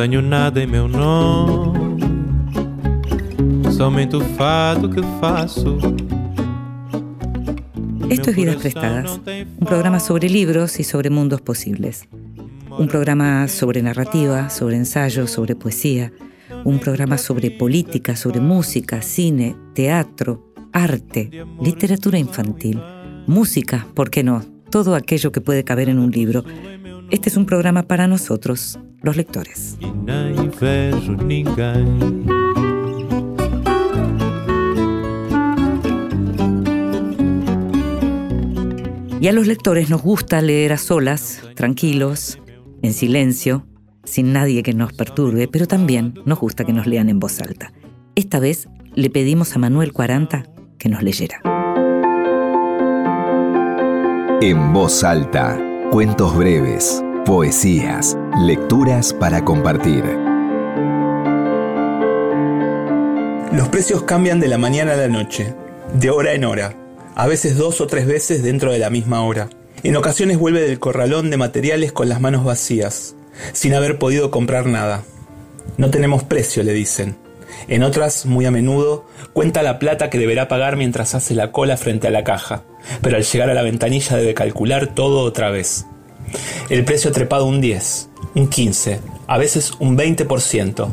Tenho nada em meu nome, somente o fado que faço. Esto es Vidas Prestadas, un programa sobre libros y sobre mundos posibles. Un programa sobre narrativa, sobre ensayo, sobre poesía. Un programa sobre política, sobre música, cine, teatro, arte, literatura infantil, música, ¿por qué no? Todo aquello que puede caber en un libro. Este es un programa para nosotros, los lectores. Y a los lectores nos gusta leer a solas, tranquilos, en silencio, sin nadie que nos perturbe, pero también nos gusta que nos lean en voz alta. Esta vez le pedimos a Manuel 40 que nos leyera. En voz alta, cuentos breves, poesías, lecturas para compartir. Los precios cambian de la mañana a la noche, de hora en hora, a veces dos o tres veces dentro de la misma hora. En ocasiones vuelve del corralón de materiales con las manos vacías, sin haber podido comprar nada. No tenemos precio, le dicen. En otras, muy a menudo, cuenta la plata que deberá pagar mientras hace la cola frente a la caja, pero al llegar a la ventanilla debe calcular todo otra vez. El precio ha trepado un 10, un 15, a veces un 20%,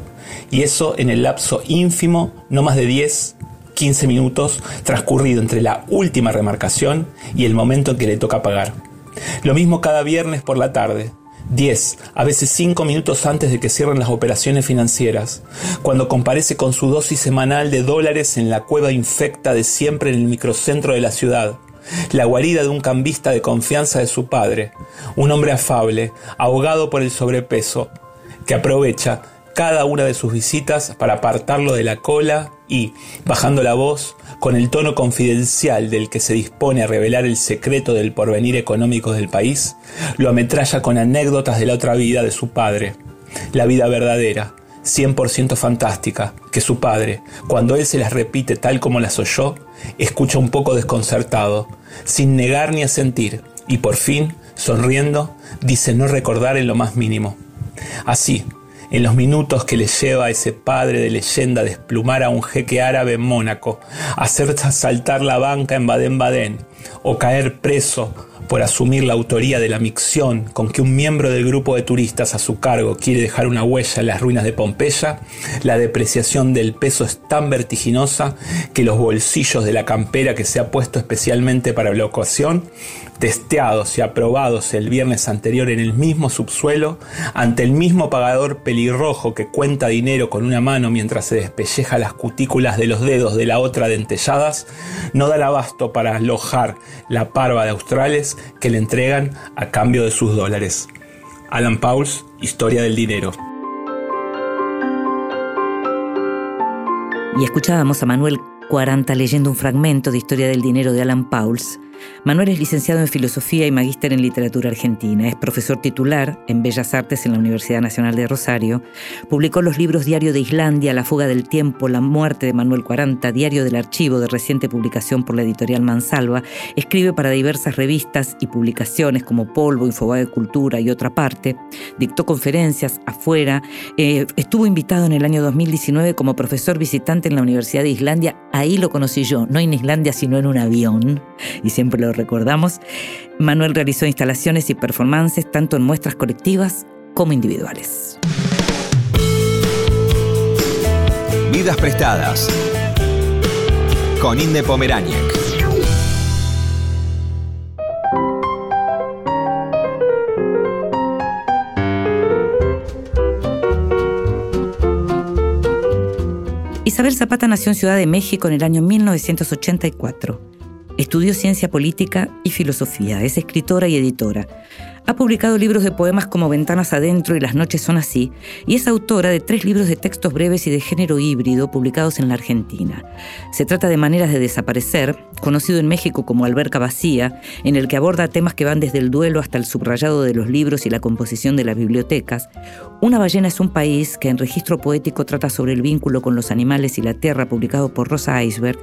y eso en el lapso ínfimo, no más de 10, 15 minutos transcurrido entre la última remarcación y el momento en que le toca pagar. Lo mismo cada viernes por la tarde, 10, a veces 5 minutos antes de que cierren las operaciones financieras, cuando comparece con su dosis semanal de dólares en la cueva infecta de siempre en el microcentro de la ciudad, la guarida de un cambista de confianza de su padre, un hombre afable, ahogado por el sobrepeso, que aprovecha cada una de sus visitas para apartarlo de la cola y, bajando la voz, con el tono confidencial del que se dispone a revelar el secreto del porvenir económico del país, lo ametralla con anécdotas de la otra vida de su padre, la vida verdadera, 100% fantástica, que su padre, cuando él se las repite tal como las oyó, escucha un poco desconcertado, sin negar ni asentir, y por fin, sonriendo, dice no recordar en lo más mínimo. Así, en los minutos que le lleva a ese padre de leyenda desplumar a un jeque árabe en Mónaco, hacer saltar la banca en Baden-Baden o caer preso por asumir la autoría de la micción con que un miembro del grupo de turistas a su cargo quiere dejar una huella en las ruinas de Pompeya, la depreciación del peso es tan vertiginosa que los bolsillos de la campera que se ha puesto especialmente para la ocasión testeados y aprobados el viernes anterior en el mismo subsuelo, ante el mismo pagador pelirrojo que cuenta dinero con una mano mientras se despelleja las cutículas de los dedos de la otra dentelladas, no da el abasto para alojar la parva de australes que le entregan a cambio de sus dólares. Alan Pauls, Historia del Dinero. Y escuchábamos a Manuel 40 leyendo un fragmento de Historia del Dinero de Alan Pauls, Manuel es licenciado en Filosofía y magíster en Literatura Argentina. Es profesor titular en Bellas Artes en la Universidad Nacional de Rosario. Publicó los libros Diario de Islandia, La fuga del tiempo, La muerte de Manuel 40, Diario del Archivo, de reciente publicación por la editorial Mansalva. Escribe para diversas revistas y publicaciones como Polvo, Infobae Cultura y otra parte. Dictó conferencias afuera. Eh, estuvo invitado en el año 2019 como profesor visitante en la Universidad de Islandia. Ahí lo conocí yo, no en Islandia, sino en un avión. Y siempre lo recordamos, Manuel realizó instalaciones y performances tanto en muestras colectivas como individuales. Vidas prestadas con Inde Pomeráñez. Isabel Zapata nació en Ciudad de México en el año 1984. Estudió ciencia política y filosofía, es escritora y editora. Ha publicado libros de poemas como Ventanas Adentro y Las Noches Son Así, y es autora de tres libros de textos breves y de género híbrido publicados en la Argentina. Se trata de Maneras de Desaparecer, conocido en México como Alberca Vacía, en el que aborda temas que van desde el duelo hasta el subrayado de los libros y la composición de las bibliotecas. Una ballena es un país que en registro poético trata sobre el vínculo con los animales y la tierra, publicado por Rosa Iceberg,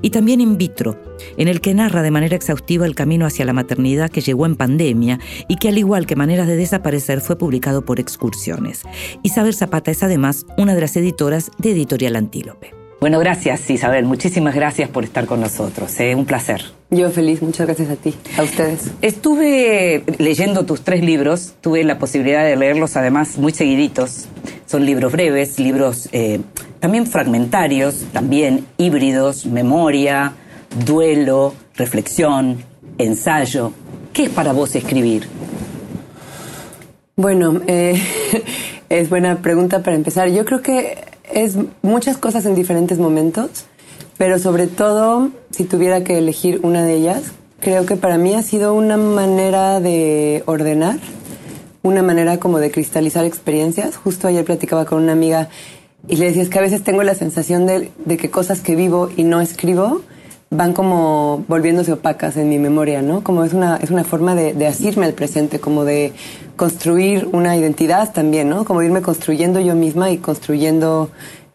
y también In Vitro, en el que narra de manera exhaustiva el camino hacia la maternidad que llegó en pandemia y que al igual que Maneras de Desaparecer fue publicado por Excursiones. Isabel Zapata es además una de las editoras de Editorial Antílope. Bueno, gracias Isabel, muchísimas gracias por estar con nosotros, ¿eh? un placer. Yo feliz, muchas gracias a ti, a ustedes. Estuve leyendo tus tres libros, tuve la posibilidad de leerlos además muy seguiditos. Son libros breves, libros eh, también fragmentarios, también híbridos, memoria, duelo, reflexión, ensayo. ¿Qué es para vos escribir? Bueno, eh, es buena pregunta para empezar. Yo creo que es muchas cosas en diferentes momentos, pero sobre todo, si tuviera que elegir una de ellas, creo que para mí ha sido una manera de ordenar, una manera como de cristalizar experiencias. Justo ayer platicaba con una amiga y le decía, es que a veces tengo la sensación de, que cosas que vivo y no escribo van como volviéndose opacas en mi memoria, ¿no? Como es una, es una forma de, de asirme al presente, como de construir una identidad también, ¿no? Como irme construyendo yo misma y construyendo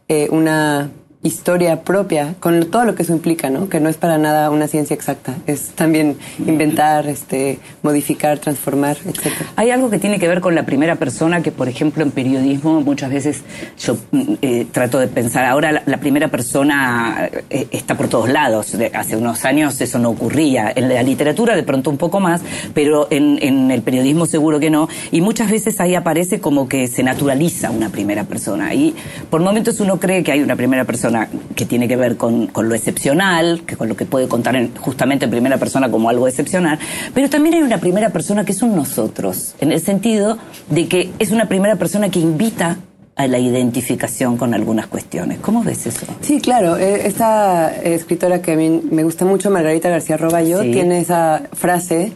eh, una historia propia, con todo lo que eso implica, ¿no? Que no es para nada una ciencia exacta, es también inventar, este, modificar, transformar, etc. Hay algo que tiene que ver con la primera persona que, por ejemplo, en periodismo muchas veces yo mm, eh, trato de pensar, ahora la, primera persona eh, está por todos lados, hace unos años eso no ocurría, en la literatura de pronto un poco más, pero en, en el periodismo seguro que no, y muchas veces ahí aparece como que se naturaliza una primera persona, y por momentos uno cree que hay una primera persona que tiene que ver con, lo excepcional, que con lo que puede contar justamente en primera persona como algo excepcional, pero también hay una primera persona que es un nosotros, en el sentido de que es una primera persona que invita a la identificación con algunas cuestiones. ¿Cómo ves eso? Sí, claro. Eh, esta escritora que a mí me gusta mucho, Margarita García Roballo, tiene esa frase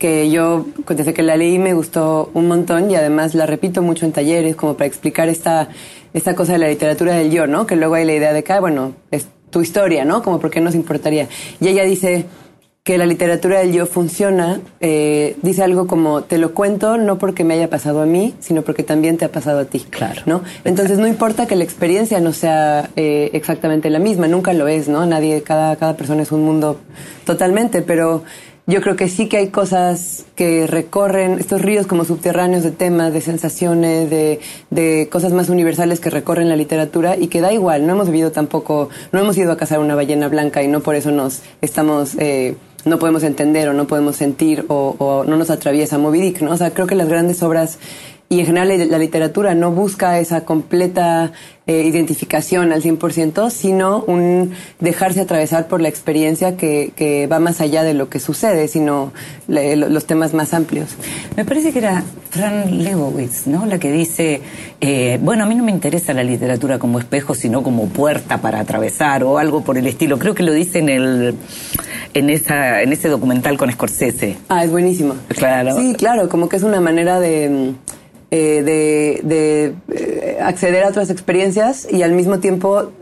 que yo desde que la leí me gustó un montón y además la repito mucho en talleres como para explicar esta esta cosa de la literatura del yo, ¿no? Que luego hay la idea de que, ah, bueno, es tu historia, ¿no? Como por qué nos importaría. Y ella dice que la literatura del yo funciona, eh, dice algo como, te lo cuento no porque me haya pasado a mí, sino porque también te ha pasado a ti. Claro. ¿no? Entonces no importa que la experiencia no sea eh, exactamente la misma, nunca lo es, ¿no? Nadie, cada, cada persona es un mundo totalmente, pero yo creo que sí que hay cosas que recorren estos ríos como subterráneos de temas, de sensaciones, de, cosas más universales que recorren la literatura y que da igual. No hemos vivido tampoco, no hemos ido a cazar una ballena blanca y no por eso nos estamos, eh, no podemos entender o no podemos sentir o, no nos atraviesa Moby Dick, ¿no? O sea, creo que las grandes obras y en general la literatura no busca esa completa eh, identificación al 100%, sino un dejarse atravesar por la experiencia que, que va más allá de lo que sucede, sino los temas más amplios. Me parece que era Fran Lebowitz, ¿no? La que dice, eh, bueno, a mí no me interesa la literatura como espejo, sino como puerta para atravesar o algo por el estilo. Creo que lo dice en el en esa en ese documental con Scorsese. Ah, es buenísimo. Claro. Sí, claro, como que es una manera de eh, de, eh, acceder a otras experiencias y al mismo tiempo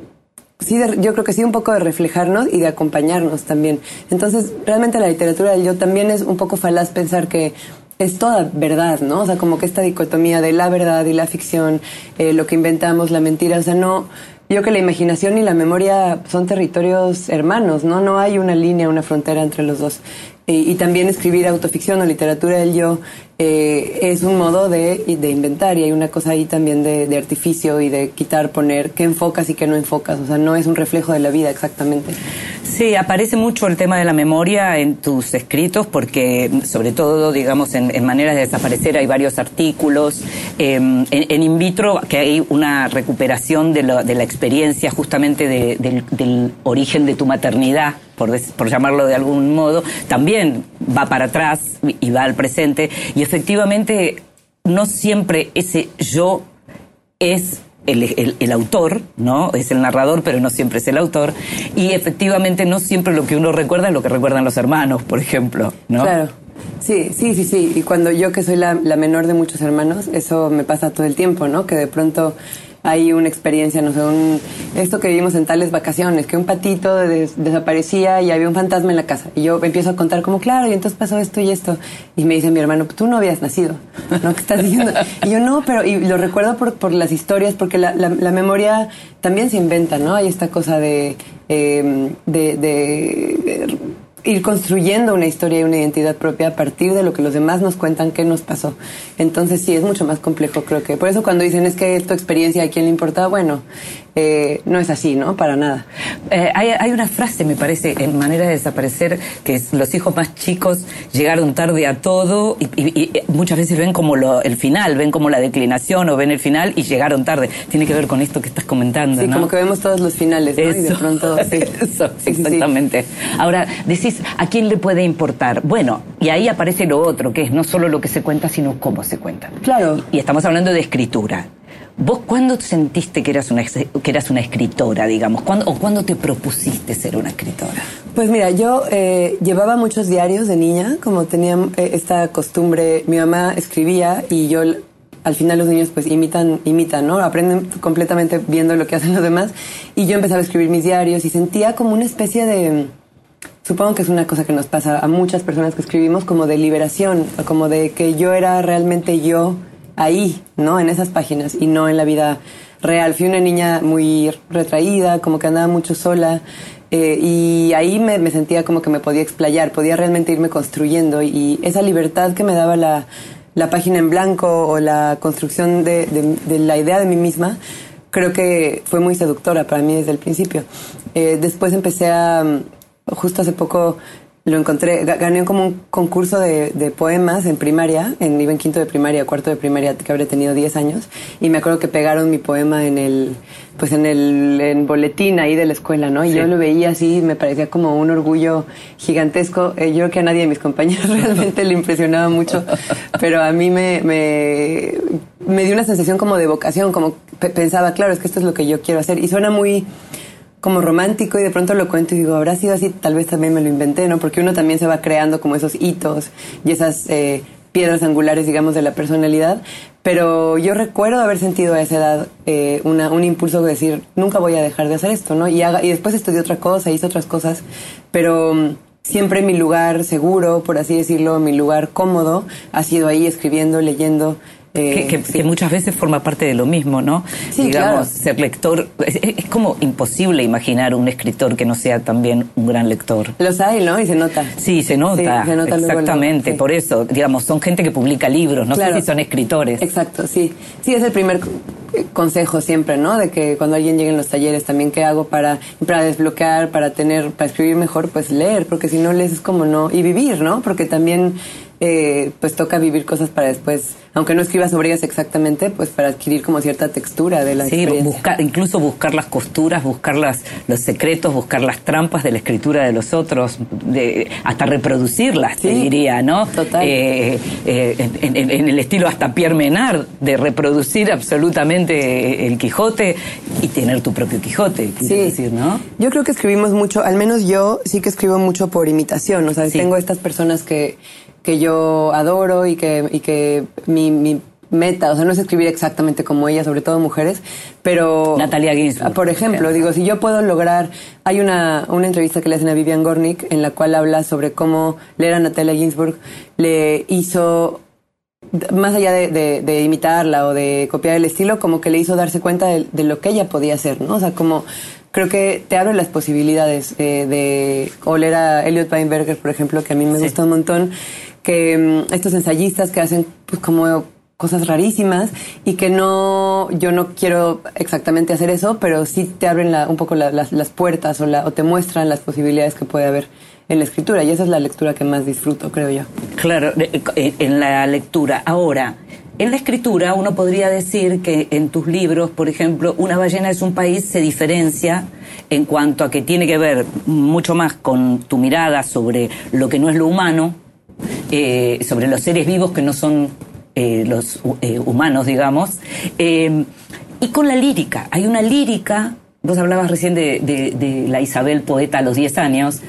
sí, yo creo que sí un poco de reflejarnos y de acompañarnos también. Entonces, realmente la literatura yo también es un poco falaz pensar que es toda verdad, ¿no? O sea, como que esta dicotomía de la verdad y la ficción, eh, lo que inventamos, la mentira, o sea, no, yo creo que la imaginación y la memoria son territorios hermanos, ¿no? No hay una línea, una frontera entre los dos. Y también escribir autoficción o literatura del yo eh, es un modo de, de, inventar y hay una cosa ahí también de, artificio y de quitar, poner qué enfocas y qué no enfocas. O sea, no es un reflejo de la vida exactamente. Sí, aparece mucho el tema de la memoria en tus escritos porque, sobre todo, digamos, en, maneras de desaparecer hay varios artículos. Em, en, in vitro, que hay una recuperación de, de la experiencia justamente del origen de tu maternidad por, llamarlo de algún modo, también va para atrás y va al presente. Y efectivamente, no siempre ese yo es el, autor, ¿no? Es el narrador, pero no siempre es el autor. Y efectivamente no siempre lo que uno recuerda es lo que recuerdan los hermanos, por ejemplo, ¿no? Claro. Sí, sí, sí, sí. Y cuando yo que soy la menor de muchos hermanos, eso me pasa todo el tiempo, ¿no? Que de pronto hay una experiencia, no sé, un, esto que vivimos en tales vacaciones, que un patito desaparecía y había un fantasma en la casa. Y yo empiezo a contar como, claro, y entonces pasó esto y esto. Y me dice mi hermano, tú no habías nacido, ¿no? ¿Qué estás diciendo? Y yo no, pero, y lo recuerdo por, por las historias, porque la, la, memoria también se inventa, ¿no? Hay esta cosa de, em, de, de ir construyendo una historia y una identidad propia a partir de lo que los demás nos cuentan qué nos pasó. Entonces sí, es mucho más complejo, creo que. Por eso cuando dicen es que tu experiencia a quién le importa, bueno, eh, no es así, ¿no? Para nada. Eh, hay, hay, una frase, me parece, en Manera de Desaparecer, que es los hijos más chicos llegaron tarde a todo y, y, y muchas veces ven como lo, el final, ven como la declinación o ven el final y llegaron tarde. Tiene que ver con esto que estás comentando, Sí, ¿no? como que vemos todos los finales, ¿no? Eso, y de pronto... Sí. Eso, Sí, sí, sí. exactamente. Ahora, decís, ¿a quién le puede importar? Bueno, y ahí aparece lo otro, que es no solo lo que se cuenta, sino cómo se cuenta. Claro. Y estamos hablando de escritura. ¿Vos cuándo sentiste que eras una, que eras una escritora, digamos? ¿Cuándo, ¿O cuándo te propusiste ser una escritora? Pues mira, yo eh, llevaba muchos diarios de niña, como tenía eh, esta costumbre, mi mamá escribía y yo al final los niños pues imitan, imitan, ¿no? Aprenden completamente viendo lo que hacen los demás y yo empezaba a escribir mis diarios y sentía como una especie de, supongo que es una cosa que nos pasa a muchas personas que escribimos, como de liberación, como de que yo era realmente yo ahí, ¿no? En esas páginas y no en la vida real. Fui una niña muy retraída, como que andaba mucho sola. eh, y ahí me, sentía como que me podía explayar, podía realmente irme construyendo y esa libertad que me daba la, página en blanco o la construcción de la idea de mí misma, creo que fue muy seductora para mí desde el principio. Eh, después empecé a, justo hace poco lo encontré, ga- gané como un concurso de, de poemas en primaria, en, iba en quinto de primaria, cuarto de primaria, que habría tenido 10 años, y me acuerdo que pegaron mi poema en el, pues en el en boletín ahí de la escuela, ¿no? Y yo lo veía así, me parecía como un orgullo gigantesco. Eh, yo creo que a nadie de mis compañeros realmente le impresionaba mucho, pero a mí me, me, me dio una sensación como de vocación, como pe- pensaba, claro, es que esto es lo que yo quiero hacer. Y suena muy como romántico y de pronto lo cuento y digo, habrá sido así, tal vez también me lo inventé, ¿no? Porque uno también se va creando como esos hitos y esas eh, piedras angulares, digamos, de la personalidad. Pero yo recuerdo haber sentido a esa edad eh, un impulso de decir, nunca voy a dejar de hacer esto, ¿no? Y, haga, y después estudié otra cosa, hice otras cosas, pero mm, siempre mi lugar seguro, por así decirlo, mi lugar cómodo, ha sido ahí escribiendo, leyendo. Eh, Que, que- sí. que muchas veces forma parte de lo mismo, ¿no? Sí, Digamos, claro. ser lector. Es, es como imposible imaginar un escritor que no sea también un gran lector. Los hay, ¿no? Y se nota. Sí, se nota. Sí, se nota luego, luego, Exactamente, por eso, digamos, son gente que publica libros, no Claro. sé si son escritores. Exacto, sí. Sí, es el primer consejo siempre, ¿no? De que cuando alguien llegue en los talleres también qué hago para, para desbloquear, para tener, para escribir mejor, pues leer, porque si no lees es como no, y vivir, ¿no? Porque también eh, pues toca vivir cosas para después, aunque no escribas sobre ellas exactamente, pues para adquirir como cierta textura de la Sí, experiencia. buscar, incluso buscar las costuras, buscar las, los secretos, buscar las trampas de la escritura de los otros, de, hasta reproducirlas, te diría, ¿no? total. Eh, eh, en, en- en el estilo hasta Pierre Menard, de reproducir absolutamente el Quijote y tener tu propio Quijote, Sí. decir, ¿no? Yo creo que escribimos mucho, al menos yo sí que escribo mucho por imitación. O sea, Sí. tengo estas personas que, que yo adoro y que, y que mi, mi meta, o sea, no es escribir exactamente como ella, sobre todo mujeres, pero... Natalia Ginsburg, Por ejemplo, por ejemplo. digo, si yo puedo lograr... Hay una, una entrevista que le hacen a Vivian Gornick en la cual habla sobre cómo leer a Natalia Ginsburg le hizo más allá de, de- de imitarla o de copiar el estilo, como que le hizo darse cuenta de, de lo que ella podía hacer, ¿no? O sea, como creo que te abre las posibilidades eh, de o leer a Elliot Weinberger, por ejemplo, que a mí me Sí. gusta un montón, que mm, estos ensayistas que hacen pues como cosas rarísimas y que no, yo no quiero exactamente hacer eso, pero sí te abren la- un poco la- las, las puertas o, la, o te muestran las posibilidades que puede haber en la escritura y esa es la lectura que más disfruto, creo yo. Claro, en la lectura. Ahora, en la escritura uno podría decir que en tus libros, por ejemplo, Una ballena es un país se diferencia en cuanto a que tiene que ver mucho más con tu mirada sobre lo que no es lo humano, eh, sobre los seres vivos que no son eh, los eh, humanos, digamos, eh, y con la lírica. Hay una lírica, vos hablabas recién de, de- de la Isabel poeta a los 10 años,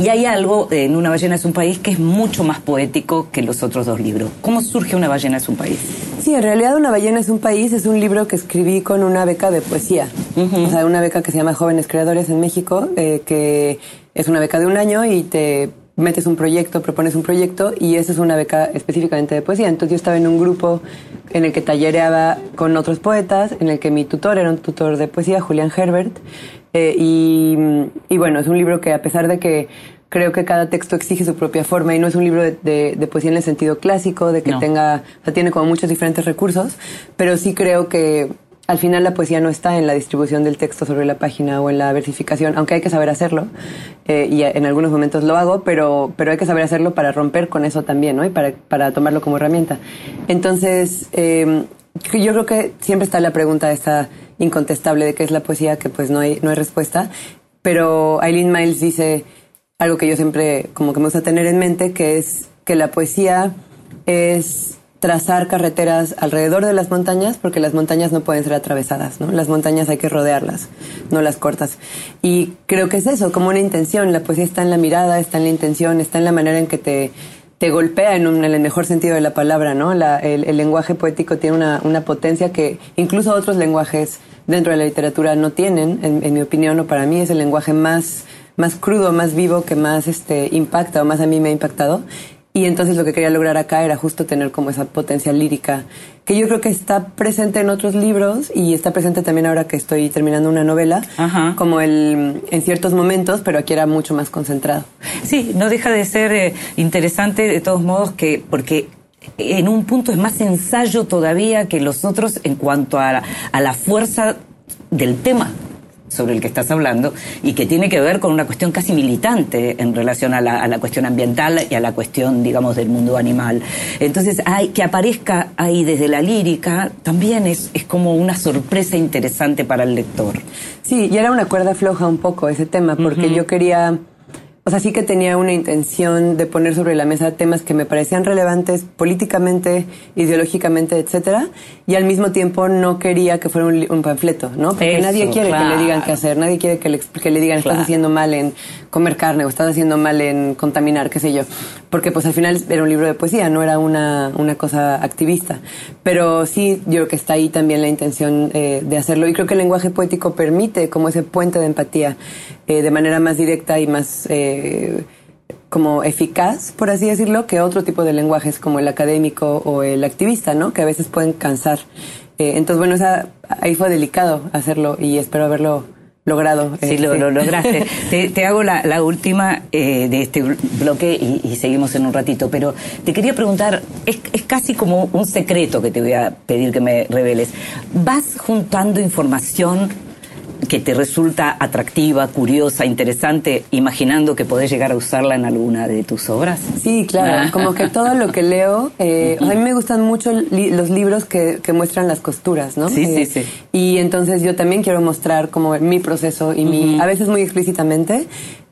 y hay algo en Una ballena es un país que es mucho más poético que los otros dos libros. ¿Cómo surge Una ballena es un país? Sí, en realidad Una ballena es un país, es un libro que escribí con una beca de poesía. O sea, una beca que se llama Jóvenes Creadores en México, eh, que es una beca de un año y te metes un proyecto, propones un proyecto y esa es una beca específicamente de poesía. Entonces yo estaba en un grupo en el que tallereaba con otros poetas, en el que mi tutor era un tutor de poesía, Julián Herbert. eh, y, y bueno, es un libro que a pesar de que creo que cada texto exige su propia forma y no es un libro de, poesía en el sentido clásico, de que tenga, o sea, tiene como muchos diferentes recursos, pero sí creo que al final la poesía no está en la distribución del texto sobre la página o en la versificación, aunque hay que saber hacerlo, eh, y en algunos momentos lo hago, pero, pero hay que saber hacerlo para romper con eso también, ¿no? Y para, para tomarlo como herramienta. Entonces, em, yo creo que siempre está la pregunta esta incontestable de qué es la poesía, que pues no hay, no hay respuesta, pero Eileen Miles dice algo que yo siempre como que me gusta tener en mente, que es que la poesía es trazar carreteras alrededor de las montañas porque las montañas no pueden ser atravesadas, ¿no? Las montañas hay que rodearlas, no las cortas. Y creo que es eso, como una intención. La poesía está en la mirada, está en la intención, está en la manera en que te, te golpea en, un, en el mejor sentido de la palabra, ¿no? La, el, lenguaje poético tiene una, una, potencia que incluso otros lenguajes dentro de la literatura no tienen, en, en mi opinión, o para mí es el lenguaje más más crudo, más vivo, que más este, impacta o más a mí me ha impactado. Y entonces lo que quería lograr acá era justo tener como esa potencia lírica, que yo creo que está presente en otros libros y está presente también ahora que estoy terminando una novela, como el, en ciertos momentos, pero aquí era mucho más concentrado. Sí, no deja de ser eh, interesante de todos modos que, porque en un punto es más ensayo todavía que los otros en cuanto a a la fuerza del tema sobre el que estás hablando y que tiene que ver con una cuestión casi militante en relación a la, cuestión ambiental y a la cuestión, digamos, del mundo animal. Entonces, hay, que aparezca ahí desde la lírica también es, es como una sorpresa interesante para el lector. Sí, y era una cuerda floja un poco ese tema, porque yo quería o sea, sí que tenía una intención de poner sobre la mesa temas que me parecían relevantes políticamente, ideológicamente, etcétera, y al mismo tiempo no quería que fuera un, panfleto, ¿no? Porque nadie quiere que le digan qué hacer, nadie quiere que le, que le digan estás haciendo mal en comer carne o estás haciendo mal en contaminar, qué sé yo. Porque pues al final era un libro de poesía, no era una, una cosa activista. Pero sí, yo creo que está ahí también la intención eh, de hacerlo. Y creo que el lenguaje poético permite como ese puente de empatía eh, de manera más directa y más... Eh, como eficaz, por así decirlo, que otro tipo de lenguajes como el académico o el activista, ¿no? Que a veces pueden cansar. entonces, bueno, esa, ahí fue delicado hacerlo y espero haberlo logrado. Sí, lo, este. lograste. te, hago la, última eh, de este bloque y, seguimos en un ratito, pero te quería preguntar, es, es, casi como un secreto que te voy a pedir que me reveles. ¿Vas juntando información que te resulta atractiva, curiosa, interesante, imaginando que podés llegar a usarla en alguna de tus obras? Sí, claro, ah. como que todo lo que leo, eh, a mí me gustan mucho los libros que, muestran las costuras, ¿no? Sí, sí, eh, sí. Y entonces yo también quiero mostrar como mi proceso y mi, a veces muy explícitamente,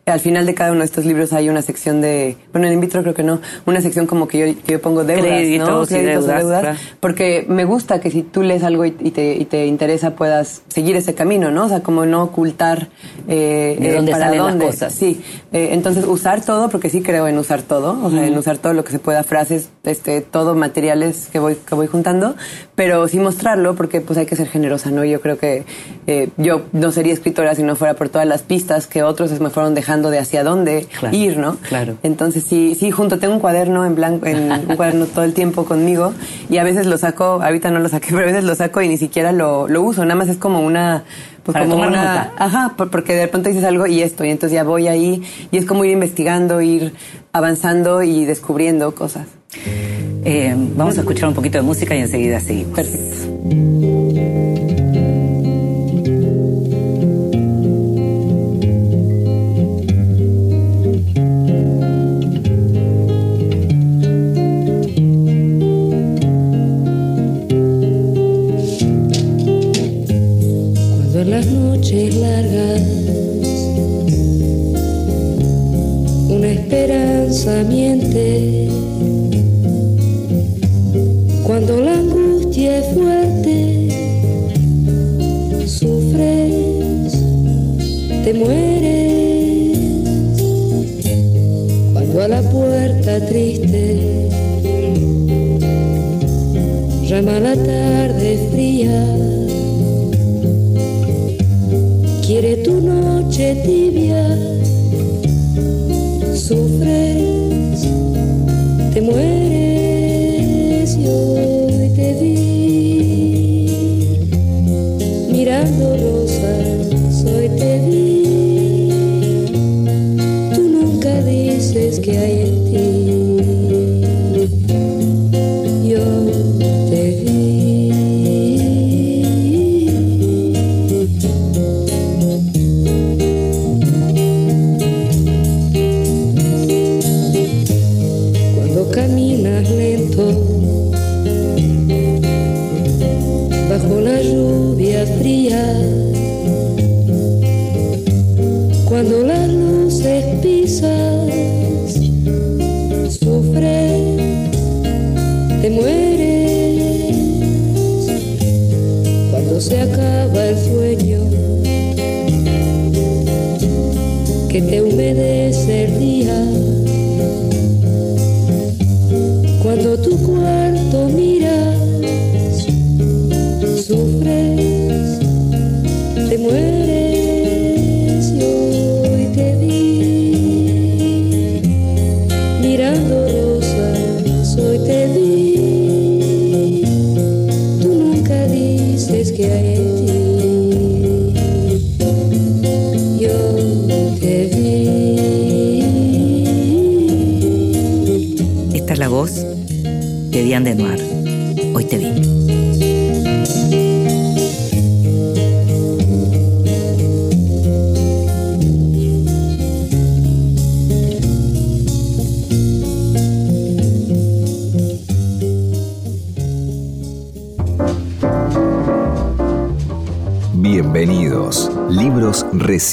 al final de cada uno de estos libros hay una sección de, bueno, en in vitro creo que no, una sección como que yo, yo pongo deudas, Créditos ¿no? Créditos y deudas, porque me gusta que si tú lees algo y, te, y te interesa puedas seguir ese camino, ¿no? O sea, como no ocultar eh, ¿De dónde para dónde. Las cosas. Sí, eh, entonces usar todo, porque sí creo en usar todo, o sea, en usar todo lo que se pueda, frases, este, todo materiales que voy, que voy juntando, pero sí mostrarlo porque pues hay que ser generosa, ¿no? Yo creo que eh, yo no sería escritora si no fuera por todas las pistas que otros me fueron dejando de hacia dónde ir, ¿no? Claro. Entonces sí, sí, junto tengo un cuaderno en blanco, en un cuaderno todo el tiempo conmigo y a veces lo saco, ahorita no lo saqué, pero a veces lo saco y ni siquiera lo, lo uso, nada más es como una pues como una, ajá, porque de repente dices algo y esto y entonces ya voy ahí y es como ir investigando, ir avanzando y descubriendo cosas. Eh, vamos a escuchar un poquito de música y enseguida seguimos. Perfecto. Cuando la angustia es fuerte, sufres, te mueres. Cuando a la puerta triste llama la tarde fría, quiere tu noche tibia, sufres,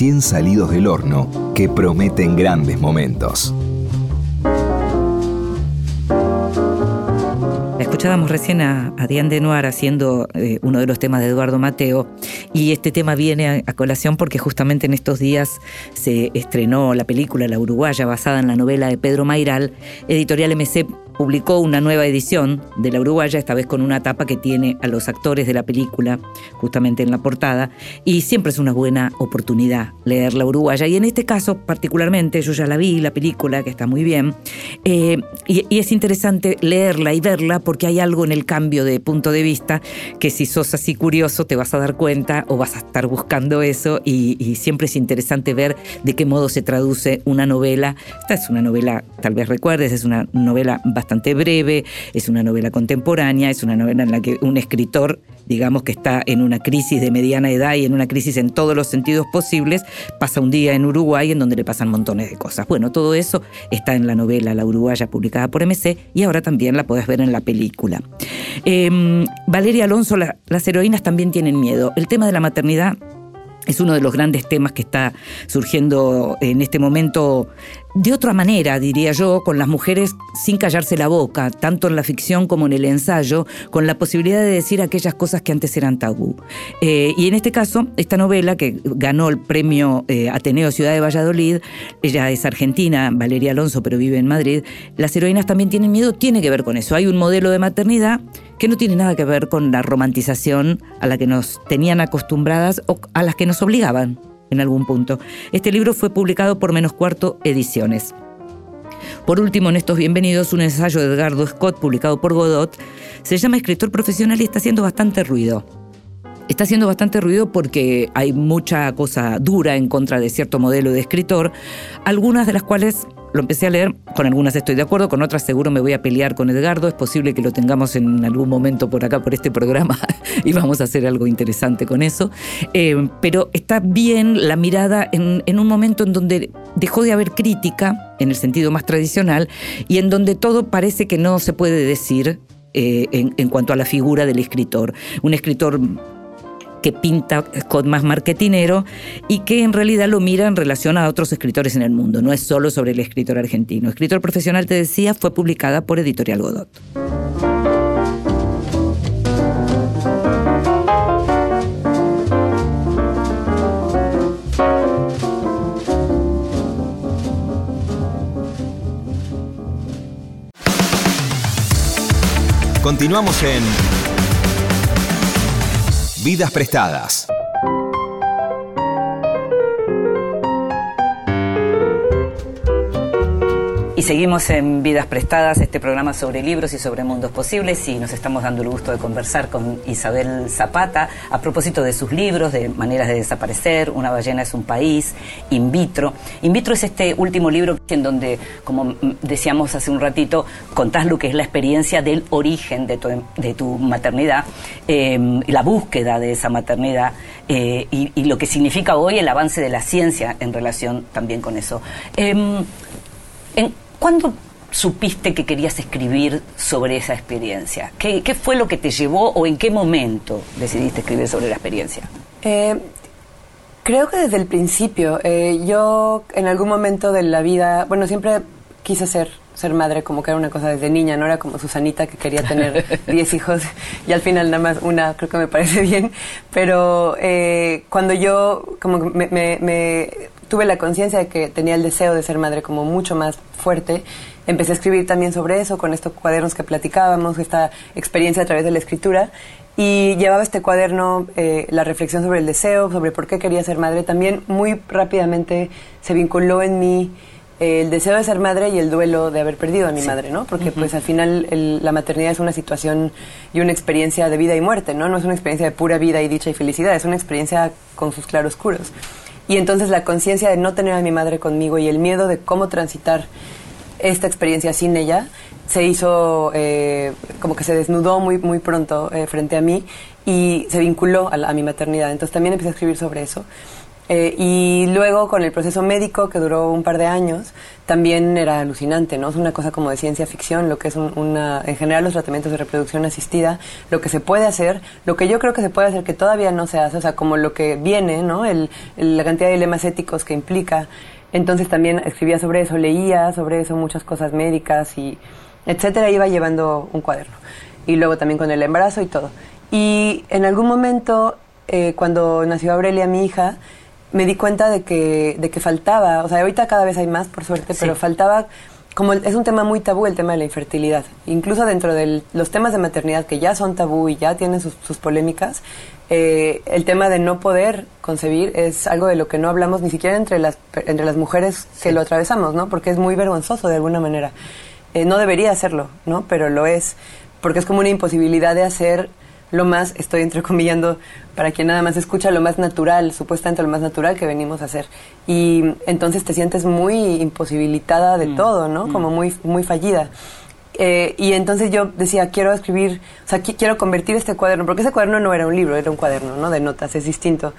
recién salidos del horno que prometen grandes momentos. Escuchábamos recién a, a Diane Denoir haciendo eh, uno de los temas de Eduardo Mateo y este tema viene a, a colación porque justamente en estos días se estrenó la película La Uruguaya basada en la novela de Pedro Mairal. Editorial MC publicó una nueva edición de La Uruguaya, esta vez con una tapa que tiene a los actores de la película justamente en la portada y siempre es una buena oportunidad leer La Uruguaya y en este caso particularmente yo ya la vi, la película que está muy bien eh, y, es interesante leerla y verla porque hay algo en el cambio de punto de vista que si sos así curioso te vas a dar cuenta o vas a estar buscando eso y, y siempre es interesante ver de qué modo se traduce una novela. Esta es una novela, tal vez recuerdes, es una novela bastante breve, es una novela contemporánea, es una novela en la que un escritor, digamos que está en una crisis de mediana edad y en una crisis en todos los sentidos posibles, pasa un día en Uruguay en donde le pasan montones de cosas. Bueno, todo eso está en la novela La Uruguaya publicada por MC y ahora también la podés ver en la película. Eh, Valeria Alonso, la- las heroínas también tienen miedo. El tema de la maternidad es uno de los grandes temas que está surgiendo en este momento de otra manera, diría yo, con las mujeres sin callarse la boca, tanto en la ficción como en el ensayo, con la posibilidad de decir aquellas cosas que antes eran tabú. Eh, y en este caso, esta novela que ganó el premio eh, Ateneo Ciudad de Valladolid, ella es argentina, Valeria Alonso, pero vive en Madrid, las heroínas también tienen miedo, tiene que ver con eso. Hay un modelo de maternidad que no tiene nada que ver con la romantización a la que nos tenían acostumbradas o a las que nos obligaban en algún punto. Este libro fue publicado por Menos Cuarto Ediciones. Por último, en estos bienvenidos, un ensayo de Edgardo Scott, publicado por Godot, se llama Escritor Profesional y está haciendo bastante ruido. Está haciendo bastante ruido porque hay mucha cosa dura en contra de cierto modelo de escritor, algunas de las cuales lo empecé a leer, con algunas estoy de acuerdo, con otras seguro me voy a pelear con Edgardo, es posible que lo tengamos en algún momento por acá, por este programa, y vamos a hacer algo interesante con eso. Eh, pero está bien la mirada en, un momento en donde dejó de haber crítica, en el sentido más tradicional, y en donde todo parece que no se puede decir eh, en cuanto a la figura del escritor. Un escritor que pinta Scott más marketinero y que en realidad lo mira en relación a otros escritores en el mundo. No es solo sobre el escritor argentino. Escritor profesional, te decía, fue publicada por Editorial Godot. Continuamos en Vidas Prestadas. Seguimos en Vidas Prestadas, este programa sobre libros y sobre mundos posibles, y nos estamos dando el gusto de conversar con Isabel Zapata a propósito de sus libros, de Maneras de Desaparecer, Una ballena es un país, In vitro. In vitro es este último libro en donde, como decíamos hace un ratito, contás lo que es la experiencia del origen de tu, de tu maternidad, eh, la búsqueda de esa maternidad eh, y, lo que significa hoy el avance de la ciencia en relación también con eso. Em, ¿Cuándo supiste que querías escribir sobre esa experiencia? ¿Qué, qué fue lo que te llevó o en qué momento decidiste escribir sobre la experiencia? Eh, creo que desde el principio. eh, yo en algún momento de la vida, bueno, siempre quise ser ser madre como que era una cosa desde niña, no era como Susanita que quería tener 10 hijos y al final nada más una, creo que me parece bien, pero eh, cuando yo como me- me tuve la conciencia de que tenía el deseo de ser madre como mucho más fuerte, empecé a escribir también sobre eso, con estos cuadernos que platicábamos, esta experiencia a través de la escritura. Y llevaba este cuaderno, eh, la reflexión sobre el deseo, sobre por qué quería ser madre. También muy rápidamente se vinculó en mí eh, el deseo de ser madre y el duelo de haber perdido a mi madre, ¿no? Porque pues al final el- la maternidad es una situación y una experiencia de vida y muerte, ¿no? No es una experiencia de pura vida y dicha y felicidad, es una experiencia con sus claroscuros. Y entonces la conciencia de no tener a mi madre conmigo y el miedo de cómo transitar esta experiencia sin ella se hizo eh, como que se desnudó muy muy pronto eh, frente a mí y se vinculó a, mi maternidad. Entonces también empecé a escribir sobre eso Eh, y luego con el proceso médico que duró un par de años también era alucinante no es una cosa como de ciencia ficción lo que es un- una en general los tratamientos de reproducción asistida lo que se puede hacer lo que yo creo que se puede hacer que todavía no se hace o sea como lo que viene no el, el- la cantidad de dilemas éticos que implica entonces también escribía sobre eso, leía sobre eso, muchas cosas médicas y etcétera, iba llevando un cuaderno. Y luego también con el embarazo y todo. Y en algún momento, eh, cuando nació Aurelia, mi hija, me di cuenta de que, de que faltaba, o sea, ahorita cada vez hay más, por suerte, pero faltaba, como es un tema muy tabú el tema de la infertilidad, incluso dentro de los temas de maternidad que ya son tabú y ya tienen sus, sus polémicas, eh, el tema de no poder concebir es algo de lo que no hablamos ni siquiera entre las, entre las mujeres que lo atravesamos, ¿no? Porque es muy vergonzoso de alguna manera. Eh, no debería hacerlo, ¿no? Pero lo es, porque es como una imposibilidad de hacer lo más, estoy entrecomillando para quien nada más escucha, lo más natural, supuestamente lo más natural que venimos a hacer. Y entonces te sientes muy imposibilitada de todo, ¿no? Como muy, muy fallida. Eh, y entonces yo decía, quiero escribir, o sea, qui- quiero convertir este cuaderno, porque ese cuaderno no era un libro, era un cuaderno, ¿no? De notas, es distinto.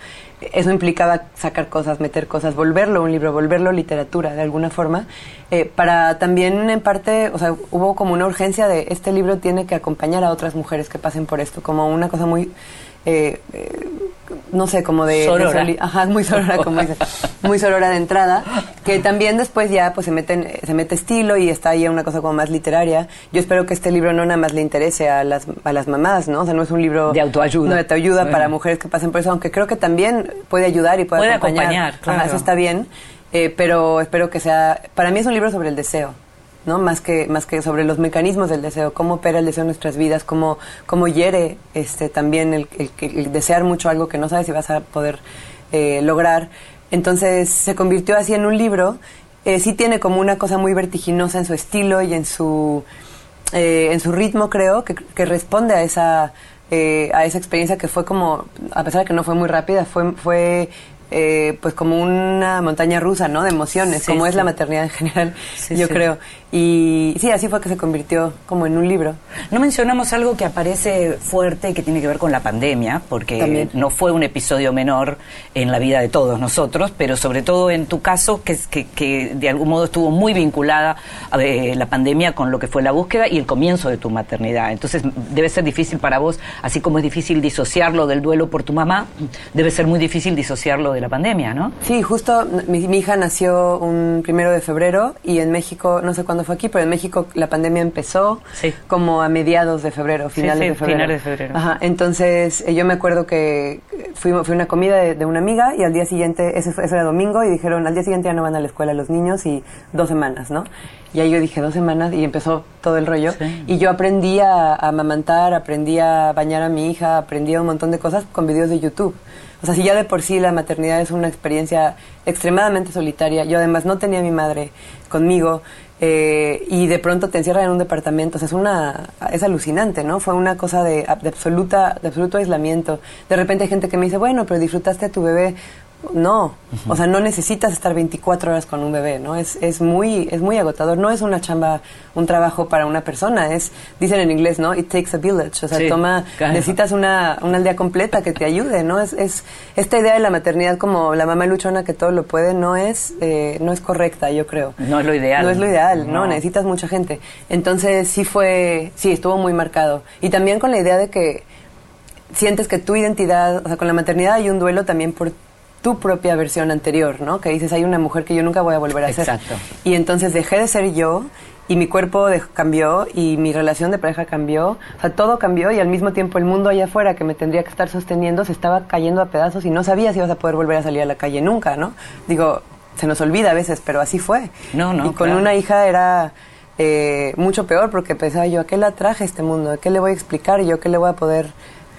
Eso implicaba sacar cosas, meter cosas, volverlo un libro, volverlo literatura, de alguna forma, eh, para también en parte, o sea, hubo como una urgencia de este libro tiene que acompañar a otras mujeres que pasen por esto, como una cosa muy... eh, eh, no sé, como de... Sorora. Ajá, muy sorora, como dices. Muy sorora de entrada. Que también después ya pues se, meten, se mete estilo y está ahí una cosa como más literaria. Yo espero que este libro no nada más le interese a las, a las mamás, ¿no? O sea, no es un libro... De autoayuda. No, de autoayuda para mujeres que pasen por eso, aunque creo que también puede ayudar y puede, Puede acompañar. acompañar, Ajá, claro. eso está bien. Eh, pero espero que sea... Para mí es un libro sobre el deseo. ¿No? Más que, más que sobre los mecanismos del deseo, cómo opera el deseo en nuestras vidas, cómo, cómo hiere este, también el, el- el desear mucho algo que no sabes si vas a poder eh, lograr. Entonces se convirtió así en un libro. Eh, sí tiene como una cosa muy vertiginosa en su estilo y en su, eh, en su ritmo, creo, que, que responde a esa, eh, a esa experiencia que fue como, a pesar de que no fue muy rápida, fue, fue eh, pues como una montaña rusa, ¿no? De emociones, Sí, como es la maternidad en general, Sí, yo creo. Y sí, así fue que se convirtió como en un libro. No mencionamos algo que aparece fuerte y que tiene que ver con la pandemia, porque También. no fue un episodio menor en la vida de todos nosotros, pero sobre todo en tu caso, que, que, que de algún modo estuvo muy vinculada a eh, la pandemia con lo que fue la búsqueda y el comienzo de tu maternidad. Entonces debe ser difícil para vos, así como es difícil disociarlo del duelo por tu mamá, debe ser muy difícil disociarlo de la pandemia, ¿no? Sí, justo mi, mi hija nació un primero de febrero y en México, no sé cuándo fue aquí, pero en México la pandemia empezó Sí. como a mediados de febrero, finales sí, de febrero. finales de febrero. Ajá, entonces eh, yo me acuerdo que fuimos, fui a una comida de, de una amiga y al día siguiente, ese, fue- eso era domingo, y dijeron, al día siguiente ya no van a la escuela los niños y dos semanas, ¿no? Y ahí yo dije, dos semanas y empezó todo el rollo. Sí. Y yo aprendí a, a amamantar, aprendí a bañar a mi hija, aprendí a un montón de cosas con videos de YouTube. O sea, si ya de por sí la maternidad es una experiencia extremadamente solitaria, yo además no tenía a mi madre conmigo eh, y de pronto te encierran en un departamento, o sea, es una es alucinante, ¿no? Fue una cosa de, absoluta de absoluto aislamiento. De repente hay gente que me dice, "Bueno, pero disfrutaste a tu bebé." No, o sea, no necesitas estar 24 horas con un bebé, ¿no? Es, es, muy, es muy agotador. No es una chamba, un trabajo para una persona. Es, dicen en inglés, ¿no? It takes a village. O sea, Sí, toma, claro. necesitas una, una aldea completa que te ayude, ¿no? Es, es, esta idea de la maternidad como la mamá luchona que todo lo puede no es, eh, no es correcta, yo creo. No es lo ideal. No es lo ideal, ¿no? No. Necesitas mucha gente. Entonces sí fue, sí, estuvo muy marcado. Y también con la idea de que sientes que tu identidad, o sea, con la maternidad hay un duelo también por tu propia versión anterior, ¿no? Que dices, hay una mujer que yo nunca voy a volver a ser. Exacto. Y entonces dejé de ser yo y mi cuerpo de- cambió y mi relación de pareja cambió, o sea, todo cambió y al mismo tiempo el mundo allá afuera que me tendría que estar sosteniendo se estaba cayendo a pedazos y no sabía si ibas a poder volver a salir a la calle nunca, ¿no? Digo, se nos olvida a veces, pero así fue. No, no, Y con claro. una hija era eh, mucho peor porque pensaba yo, ¿a qué la traje este mundo? ¿A qué le voy a explicar? ¿Y yo qué le voy a poder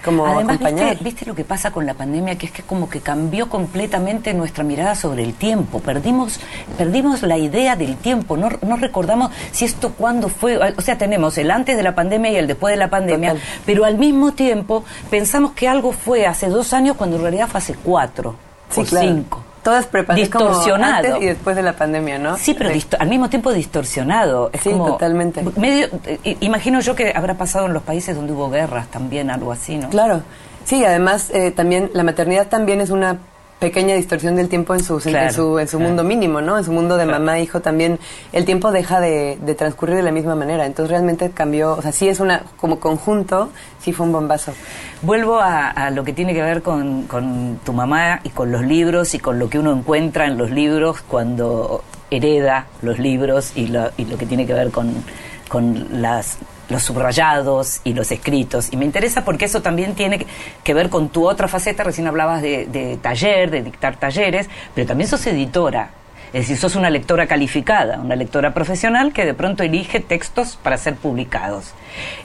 como Además? ¿viste, viste lo que pasa con la pandemia? Que es que como que cambió completamente nuestra mirada sobre el tiempo. Perdimos, perdimos la idea del tiempo. No, no recordamos si esto cuándo fue. O sea, tenemos el antes de la pandemia y el después de la pandemia. Total. Pero al mismo tiempo pensamos que algo fue hace dos años cuando en realidad fue hace cuatro Sí, o claro. cinco. Es como Distorsionado. antes y después de la pandemia, ¿no? Sí, pero Sí. al mismo tiempo distorsionado. Es Sí, como totalmente. Medio, eh, imagino yo que habrá pasado en los países donde hubo guerras también, algo así, ¿no? Claro. Sí, además eh, también la maternidad también es una pequeña distorsión del tiempo en su, en su, en su claro. mundo mínimo, ¿no? En su mundo de Claro. mamá, hijo también, el tiempo deja de, de transcurrir de la misma manera. Entonces realmente cambió, o sea, sí es una, como conjunto, sí fue un bombazo. Vuelvo a, a lo que tiene que ver con, con tu mamá y con los libros y con lo que uno encuentra en los libros cuando hereda los libros y lo, y lo que tiene que ver con, con las, los subrayados y los escritos. Y me interesa porque eso también tiene que- ver con tu otra faceta. Recién hablabas de, de taller, de dictar talleres, pero también sos editora. Es decir, sos una lectora calificada, una lectora profesional que de pronto elige textos para ser publicados.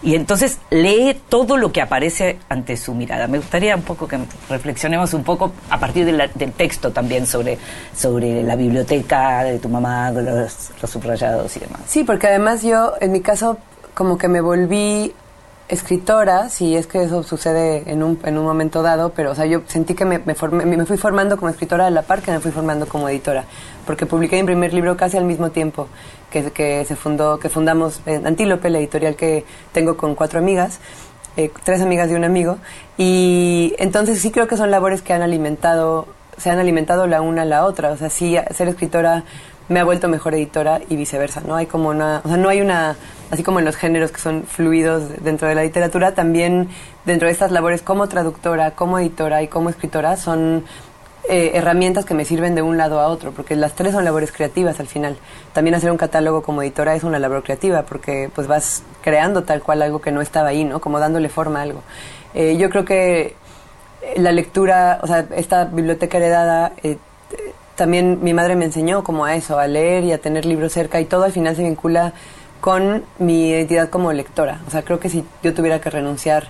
Y entonces lee todo lo que aparece ante su mirada. Me gustaría un poco que reflexionemos un poco a partir del texto también sobre, sobre la biblioteca de tu mamá, los subrayados y demás. Sí, porque además yo, en mi caso, como que me volví escritora, si es que eso sucede en un, en un momento dado, pero o sea, yo sentí que me, me, formé- me fui formando como escritora a la par que me fui formando como editora, porque publiqué mi primer libro casi al mismo tiempo que, que se fundó, que fundamos en Antílope, la editorial que tengo con cuatro amigas, eh, tres amigas y un amigo, y entonces sí creo que son labores que han alimentado, se han alimentado la una a la otra, o sea, sí, ser escritora me ha vuelto mejor editora y viceversa, ¿no? Hay como una, o sea, no hay una, así como en los géneros que son fluidos dentro de la literatura, también dentro de estas labores como traductora, como editora y como escritora son eh, herramientas que me sirven de un lado a otro, porque las tres son labores creativas al final. También hacer un catálogo como editora es una labor creativa, porque pues vas creando tal cual algo que no estaba ahí, ¿no? Como dándole forma a algo. Eh, yo creo que la lectura, o sea, esta biblioteca heredada, eh, también mi madre me enseñó como a eso, a leer y a tener libros cerca y todo al final se vincula con mi identidad como lectora. O sea, creo que si yo tuviera que renunciar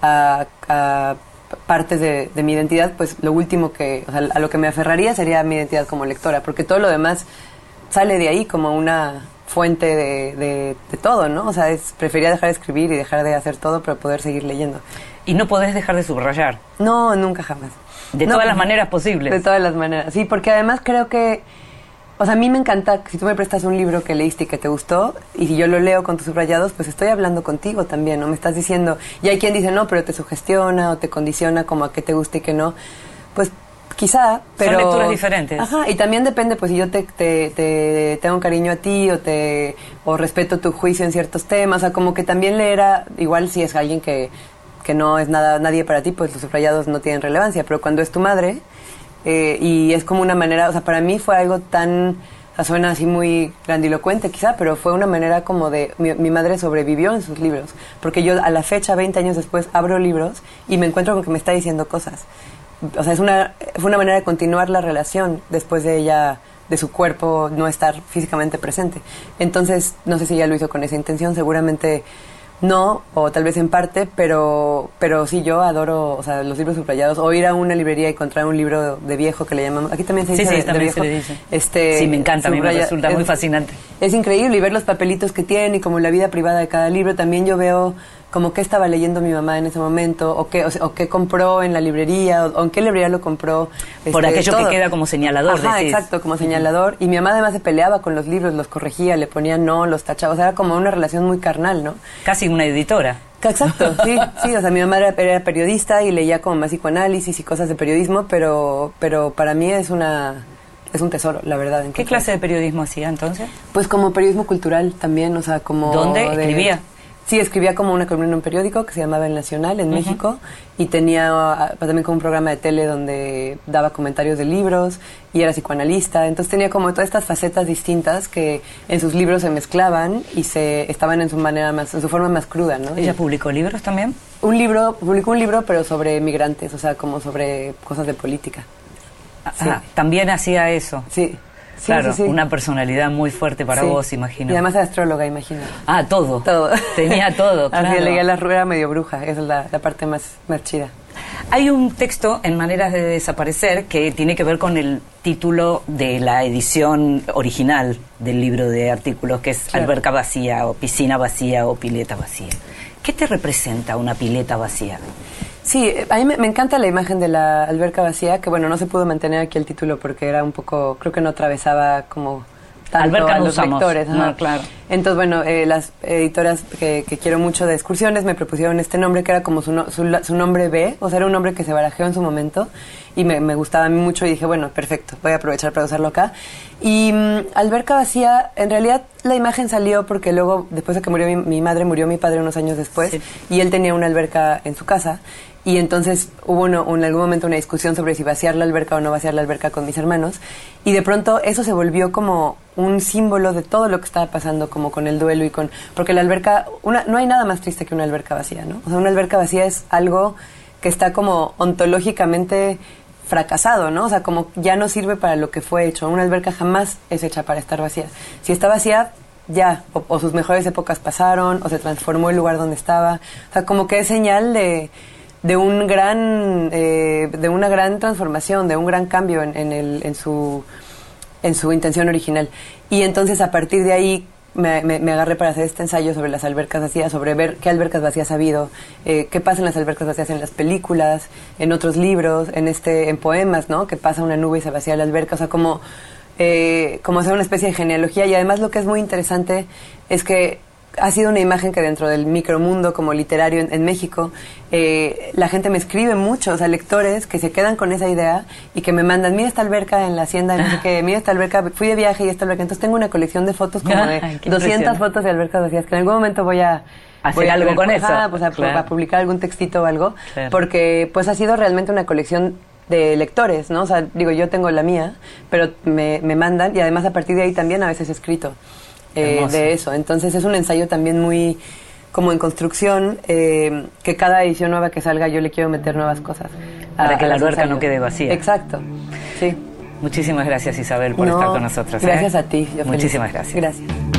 a, a partes de, de mi identidad, pues lo último que, o sea, a lo que me aferraría sería mi identidad como lectora, porque todo lo demás sale de ahí como una fuente de, de, de todo, ¿no? O sea, es, prefería dejar de escribir y dejar de hacer todo para poder seguir leyendo. Y no podés dejar de subrayar. No, nunca jamás. De No, todas las pues, maneras posibles. De todas las maneras, sí, porque además creo que, o sea, a mí me encanta, que si tú me prestas un libro que leíste y que te gustó, y si yo lo leo con tus subrayados, pues estoy hablando contigo también, ¿no? Me estás diciendo, y hay quien dice, no, pero te sugestiona o te condiciona como a qué te gusta y qué no. Pues quizá, pero... lecturas diferentes. Ajá, y también depende, pues si yo te, te, te tengo un cariño a ti o te o respeto tu juicio en ciertos temas, o sea, como que también leer a, igual si es alguien que, que no es nada nadie para ti, pues los subrayados no tienen relevancia, pero cuando es tu madre eh, y es como una manera, o sea, para mí fue algo tan, suena así muy grandilocuente quizá, pero fue una manera como de, mi, mi madre sobrevivió en sus libros, porque yo a la fecha, 20 años después, abro libros y me encuentro con que me está diciendo cosas. O sea, es una, fue una manera de continuar la relación después de ella, de su cuerpo no estar físicamente presente. Entonces, no sé si ella lo hizo con esa intención, seguramente no, o tal vez en parte, pero, pero sí, yo adoro o sea, los libros subrayados. O ir a una librería y encontrar un libro de viejo que le llamamos. Aquí también se Sí, dice sí, de- de, también se viejo. le dice. Este, Sí, me encanta, a mí me subraya- resulta muy es- fascinante. Es increíble y ver los papelitos que tiene y como la vida privada de cada libro. También yo veo como qué estaba leyendo mi mamá en ese momento, o qué, o, sea, o qué compró en la librería, o, o en qué librería lo compró. Por este, aquello que queda como señalador, Ajá, decís. exacto, como señalador. Y mi mamá además se peleaba con los libros, los corregía, le ponía no, los tachaba. O sea, era como una relación muy carnal, ¿no? Casi una editora. Exacto, sí, sí, o sea, mi mamá era, era periodista y leía como más psicoanálisis y cosas de periodismo, pero, pero para mí es una, es un tesoro, la verdad. ¿Qué clase de periodismo hacía entonces? Pues como periodismo cultural también, o sea, como... ¿Dónde? de- ¿Escribía? Sí, escribía como una columna en un periódico que se llamaba El Nacional en México y tenía ah, también como un programa de tele donde daba comentarios de libros y era psicoanalista. Entonces tenía como todas estas facetas distintas que en sus libros se mezclaban y se estaban en su manera más, en su forma más cruda, ¿no? ¿Ella publicó libros también? Un libro, publicó un libro pero sobre migrantes, o sea, como sobre cosas de política. Sí. Ah, también hacía eso. Sí. Sí, claro, sí, sí. una personalidad muy fuerte para vos, imagino. Y además astróloga, imagino. ah, todo. Todo. Tenía todo, Así claro. leía la rueda medio bruja, esa es la, la parte más, más chida. Hay un texto en Maneras de Desaparecer que tiene que ver con el título de la edición original del libro de artículos, que es Claro. Alberca vacía o piscina vacía o pileta vacía. ¿Qué te representa una pileta vacía? Sí, a mí me, encanta la imagen de la alberca vacía, que bueno, no se pudo mantener aquí el título porque era un poco, creo que no atravesaba como tanto Alberca a los usamos, lectores. no, claro. Entonces, bueno, eh, las editoras que, que quiero mucho de excursiones me propusieron este nombre que era como su, no- su, su nombre B, o sea, era un nombre que se barajeó en su momento y me, me gustaba a mí mucho y dije, bueno, perfecto, voy a aprovechar para usarlo acá. Y mm, alberca vacía, en realidad la imagen salió porque luego, después de que murió mi, mi madre, murió mi padre unos años después Sí. y él tenía una alberca en su casa y entonces hubo uno- en algún momento una discusión sobre si vaciar la alberca o no vaciar la alberca con mis hermanos y de pronto eso se volvió como un símbolo de todo lo que estaba pasando como con el duelo y con porque la alberca una, no hay nada más triste que una alberca vacía no o sea una alberca vacía es algo que está como ontológicamente fracasado, ¿no? O sea, como ya no sirve para lo que fue hecho. Una alberca jamás es hecha para estar vacía. Si está vacía, ya, o, o sus mejores épocas pasaron, o se transformó el lugar donde estaba. O sea, como que es señal de, de un gran, eh, de una gran transformación, de un gran cambio en, el, en su, en su intención original. Y entonces a partir de ahí me agarré para hacer este ensayo sobre las albercas vacías, sobre ver qué albercas vacías ha habido, eh, qué pasa en las albercas vacías en las películas, en otros libros, en este, en poemas, ¿no? Que pasa una nube y se vacía la alberca, o sea, como, eh, como hacer una especie de genealogía. Y además lo que es muy interesante es que ha sido una imagen que dentro del micromundo como literario en, en México, eh, la gente me escribe mucho, o sea, lectores que se quedan con esa idea y que me mandan, mira esta alberca en la hacienda, no sé qué, mira esta alberca, fui de viaje y esta alberca. Entonces tengo una colección de fotos como de Ay, qué 200 impresión. fotos de albercas vacías, que en algún momento voy a... Hacer voy a algo con eso. Pues a, Claro. a publicar algún textito o algo, Claro. porque pues ha sido realmente una colección de lectores, ¿no? O sea, digo, yo tengo la mía, pero me, me mandan y además a partir de ahí también a veces he escrito eh, de eso. Entonces es un ensayo también muy como en construcción, eh, que cada edición nueva que salga yo le quiero meter nuevas cosas. Para a- que a la alberca no quede vacía. Exacto, sí. Muchísimas gracias Isabel por No, estar con nosotros. ¿eh? Gracias a ti. yo feliz. Muchísimas gracias. Gracias.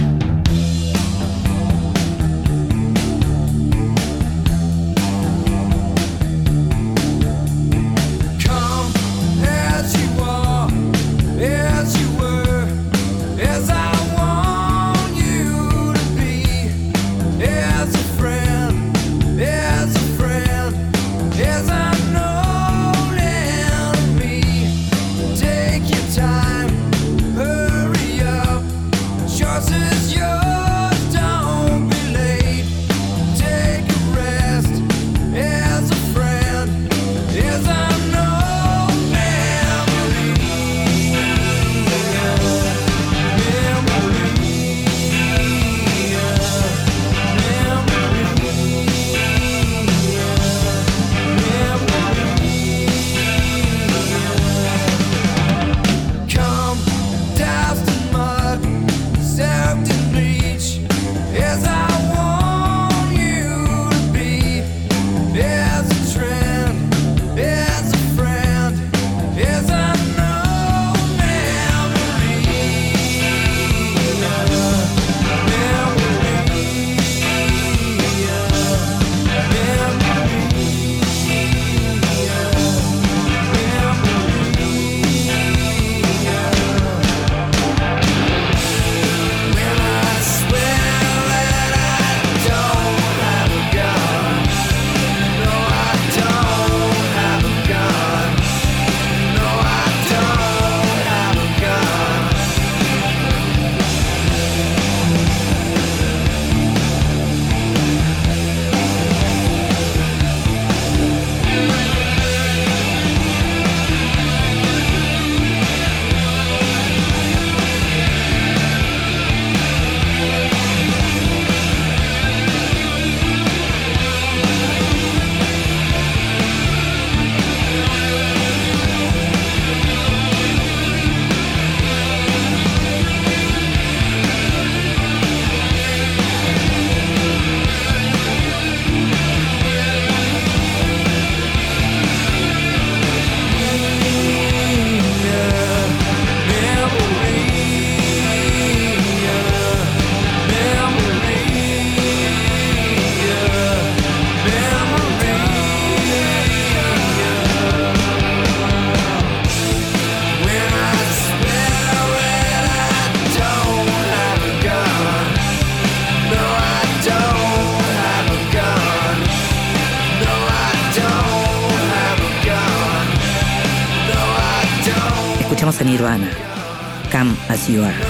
You are.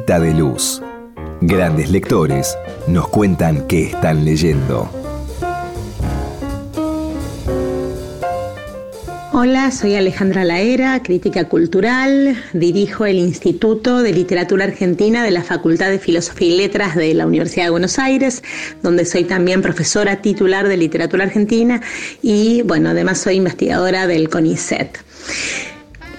De Luz. Grandes lectores nos cuentan qué están leyendo. Hola, soy Alejandra Laera, crítica cultural, dirijo el Instituto de Literatura Argentina de la Facultad de Filosofía y Letras de la Universidad de Buenos Aires, donde soy también profesora titular de Literatura Argentina y, bueno, además soy investigadora del CONICET.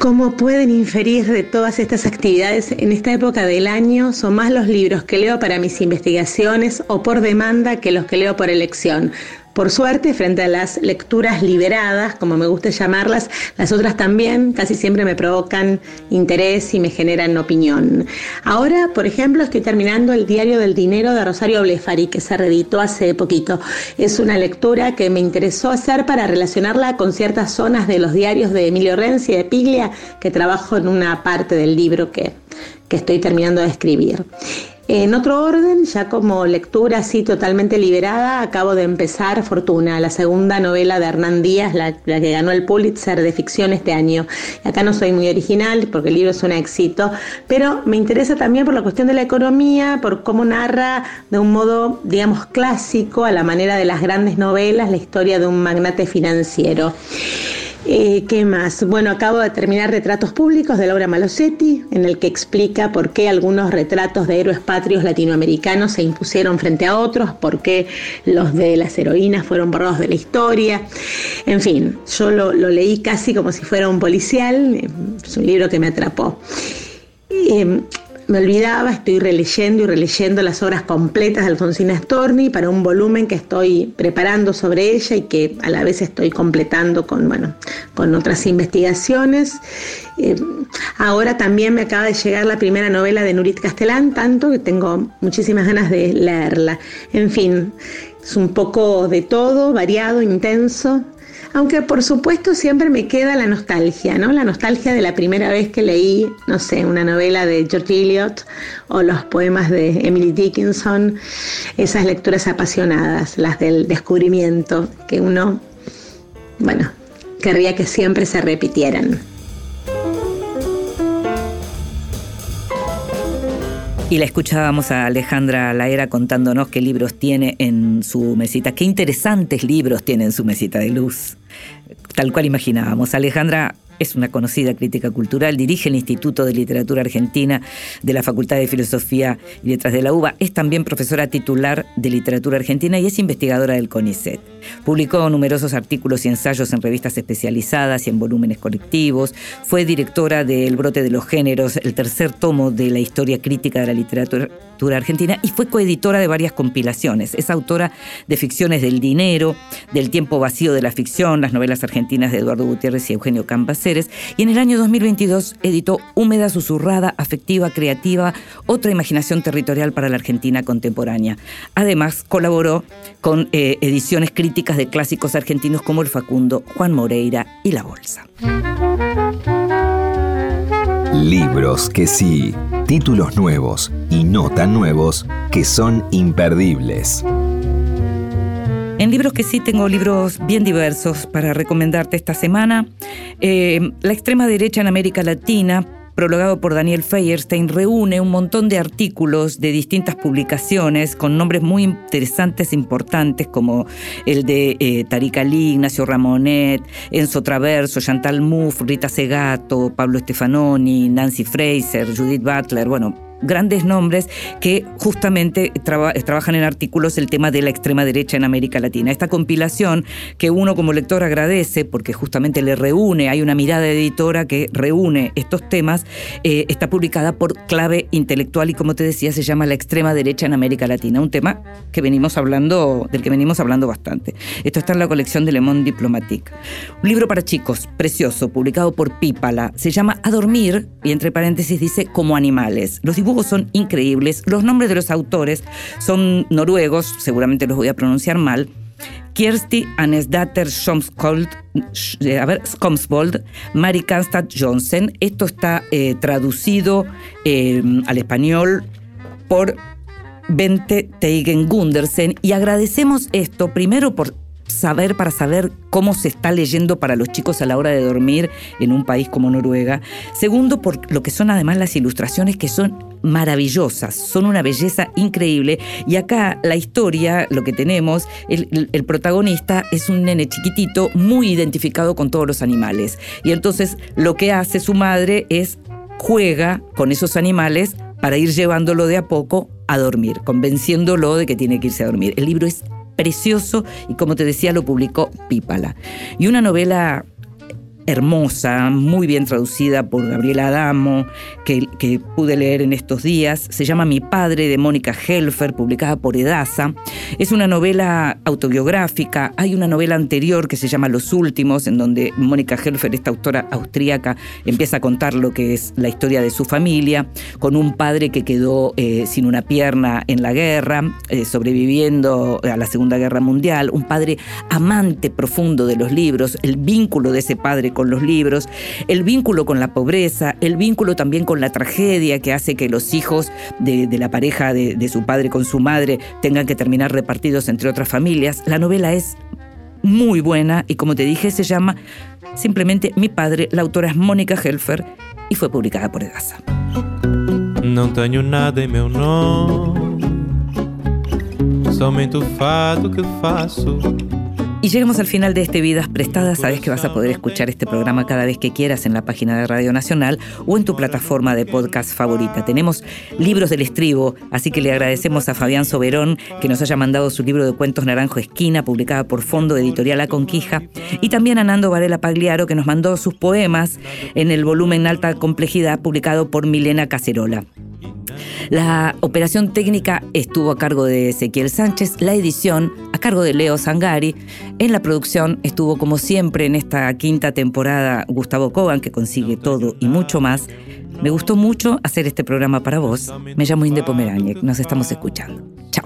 Como pueden inferir de todas estas actividades, en esta época del año son más los libros que leo para mis investigaciones o por demanda que los que leo por elección. Por suerte, frente a las lecturas liberadas, como me gusta llamarlas, las otras también casi siempre me provocan interés y me generan opinión. Ahora, por ejemplo, estoy terminando el Diario del Dinero de Rosario Blefari, que se reeditó hace poquito. Es una lectura que me interesó hacer para relacionarla con ciertas zonas de los diarios de Emilio Renzi y de Piglia, que trabajo en una parte del libro que, que estoy terminando de escribir. En otro orden, ya como lectura así totalmente liberada, acabo de empezar Fortuna, la segunda novela de Hernán Díaz, la, la, que ganó el Pulitzer de ficción este año. Acá no soy muy original porque el libro es un éxito, pero me interesa también por la cuestión de la economía, por cómo narra de un modo, digamos, clásico, a la manera de las grandes novelas, la historia de un magnate financiero. Eh, ¿Qué más? Bueno, acabo de terminar Retratos Públicos de Laura Malosetti, en el que explica por qué algunos retratos de héroes patrios latinoamericanos se impusieron frente a otros, por qué los de las heroínas fueron borrados de la historia. En fin, yo lo, leí casi como si fuera un policial, es un libro que me atrapó. Eh, me olvidaba, estoy releyendo y releyendo las obras completas de Alfonsina Storni para un volumen que estoy preparando sobre ella y que a la vez estoy completando con, bueno, con otras investigaciones. Eh, ahora también me acaba de llegar la primera novela de Nurit Castellán, tanto que tengo muchísimas ganas de leerla. En fin, es un poco de todo, variado, intenso, aunque por supuesto siempre me queda la nostalgia, ¿no? La nostalgia de la primera vez que leí, no sé, una novela de George Eliot o los poemas de Emily Dickinson, esas lecturas apasionadas, las del descubrimiento, que uno, bueno, querría que siempre se repitieran. Y la escuchábamos a Alejandra Laera contándonos qué libros tiene en su mesita, qué interesantes libros tiene en su mesita de luz. Tal cual imaginábamos. Alejandra es una conocida crítica cultural, dirige el Instituto de Literatura Argentina de la Facultad de Filosofía y Letras de la UBA, es también profesora titular de Literatura Argentina y es investigadora del CONICET. Publicó numerosos artículos y ensayos en revistas especializadas y en volúmenes colectivos, fue directora de El brote de los géneros, el tercer tomo de la historia crítica de la literatura argentina y fue coeditora de varias compilaciones. Es autora de Ficciones del Dinero, del Tiempo Vacío de la Ficción, las novelas argentinas de Eduardo Gutiérrez y Eugenio Y en el año 2022 editó Húmeda, Susurrada, Afectiva, Creativa, otra imaginación territorial para la Argentina contemporánea. Además, colaboró con eh, ediciones críticas de clásicos argentinos como El Facundo, Juan Moreira y La Bolsa. Libros que sí, títulos nuevos y no tan nuevos que son imperdibles. En libros que sí tengo libros bien diversos para recomendarte esta semana. Eh, la extrema derecha en América Latina, prologado por Daniel Feierstein, reúne un montón de artículos de distintas publicaciones con nombres muy interesantes e importantes como el de eh, Tariq Ali, Ignacio Ramonet, Enzo Traverso, Chantal Mouffe, Rita Segato, Pablo Stefanoni, Nancy Fraser, Judith Butler, bueno, grandes nombres que justamente traba- trabajan en artículos el tema de la extrema derecha en América Latina. Esta compilación que uno como lector agradece porque justamente le reúne, hay una mirada editora que reúne estos temas, eh, está publicada por Clave Intelectual y como te decía se llama La extrema derecha en América Latina, un tema que venimos hablando, del que venimos hablando bastante. Esto está en la colección de Le Monde Diplomatique. Un libro para chicos, precioso, publicado por Pípala. Se llama A dormir y entre paréntesis dice como animales. Los dibujos son increíbles, los nombres de los autores son noruegos, seguramente los voy a pronunciar mal. Kjersti Anesdatter Skomsvold, eh, a Mari Kanstad Johnsen. Esto está eh, traducido eh, al español por Bente Teigen Gundersen y agradecemos esto primero por saber para saber cómo se está leyendo para los chicos a la hora de dormir en un país como Noruega. Segundo, por lo que son además las ilustraciones que son maravillosas, son una belleza increíble. Y acá la historia, lo que tenemos, el, protagonista es un nene chiquitito muy identificado con todos los animales. Y entonces lo que hace su madre es juega con esos animales para ir llevándolo de a poco a dormir, convenciéndolo de que tiene que irse a dormir. El libro es precioso y como te decía lo publicó Pípala. Y una novela hermosa, muy bien traducida por Gabriela Adamo, que, pude leer en estos días. Se llama Mi padre de Mónica Helfer, publicada por Edasa. Es una novela autobiográfica. Hay una novela anterior que se llama Los Últimos, en donde Mónica Helfer, esta autora austríaca, empieza a contar lo que es la historia de su familia, con un padre que quedó eh, sin una pierna en la guerra, eh, sobreviviendo a la Segunda Guerra Mundial, un padre amante profundo de los libros, el vínculo de ese padre con los libros, el vínculo con la pobreza, el vínculo también con la tragedia que hace que los hijos de, la pareja de, su padre con su madre tengan que terminar repartidos entre otras familias. La novela es muy buena y como te dije se llama simplemente Mi padre, la autora es Mónica Helfer y fue publicada por Edasa. Não tenho nada em meu fato que faço. Y llegamos al final de este Vidas Prestadas. Sabes que vas a poder escuchar este programa cada vez que quieras en la página de Radio Nacional o en tu plataforma de podcast favorita. Tenemos libros del estribo, así que le agradecemos a Fabián Soberón que nos haya mandado su libro de cuentos Naranjo Esquina, publicada por Fondo Editorial La Conquija, y también a Nando Varela Pagliaro que nos mandó sus poemas en el volumen Alta Complejidad, publicado por Milena Cacerola. La operación técnica estuvo a cargo de Ezequiel Sánchez, la edición cargo de Leo Sangari. En la producción estuvo, como siempre, en esta quinta temporada Gustavo Kogan, que consigue todo y mucho más. Me gustó mucho hacer este programa para vos. Me llamo Inde Pomeraniec. Nos estamos escuchando. Chao.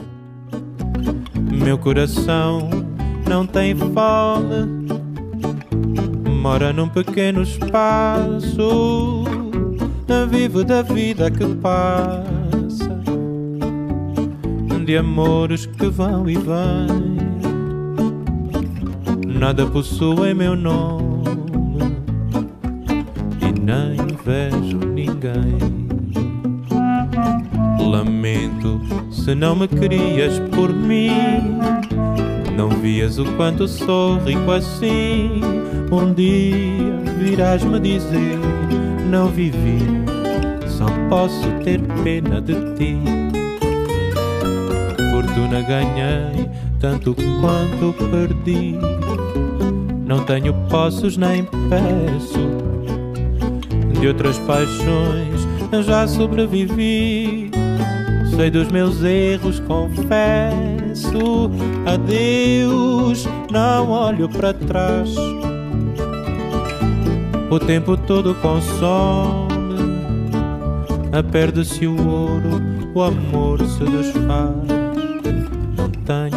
De amores que vão e vêm. Nada possui meu nome e nem vejo ninguém. Lamento se não me querias por mim. Não vias o quanto sou rico assim. Um dia virás me dizer: Não vivi, só posso ter pena de ti. Ganhei, tanto quanto perdi. Não tenho posses nem peço. De outras paixões já sobrevivi. Sei dos meus erros, confesso. Adeus, não olho para trás. O tempo todo consome. Perde-se o ouro, o amor se desfaz. Não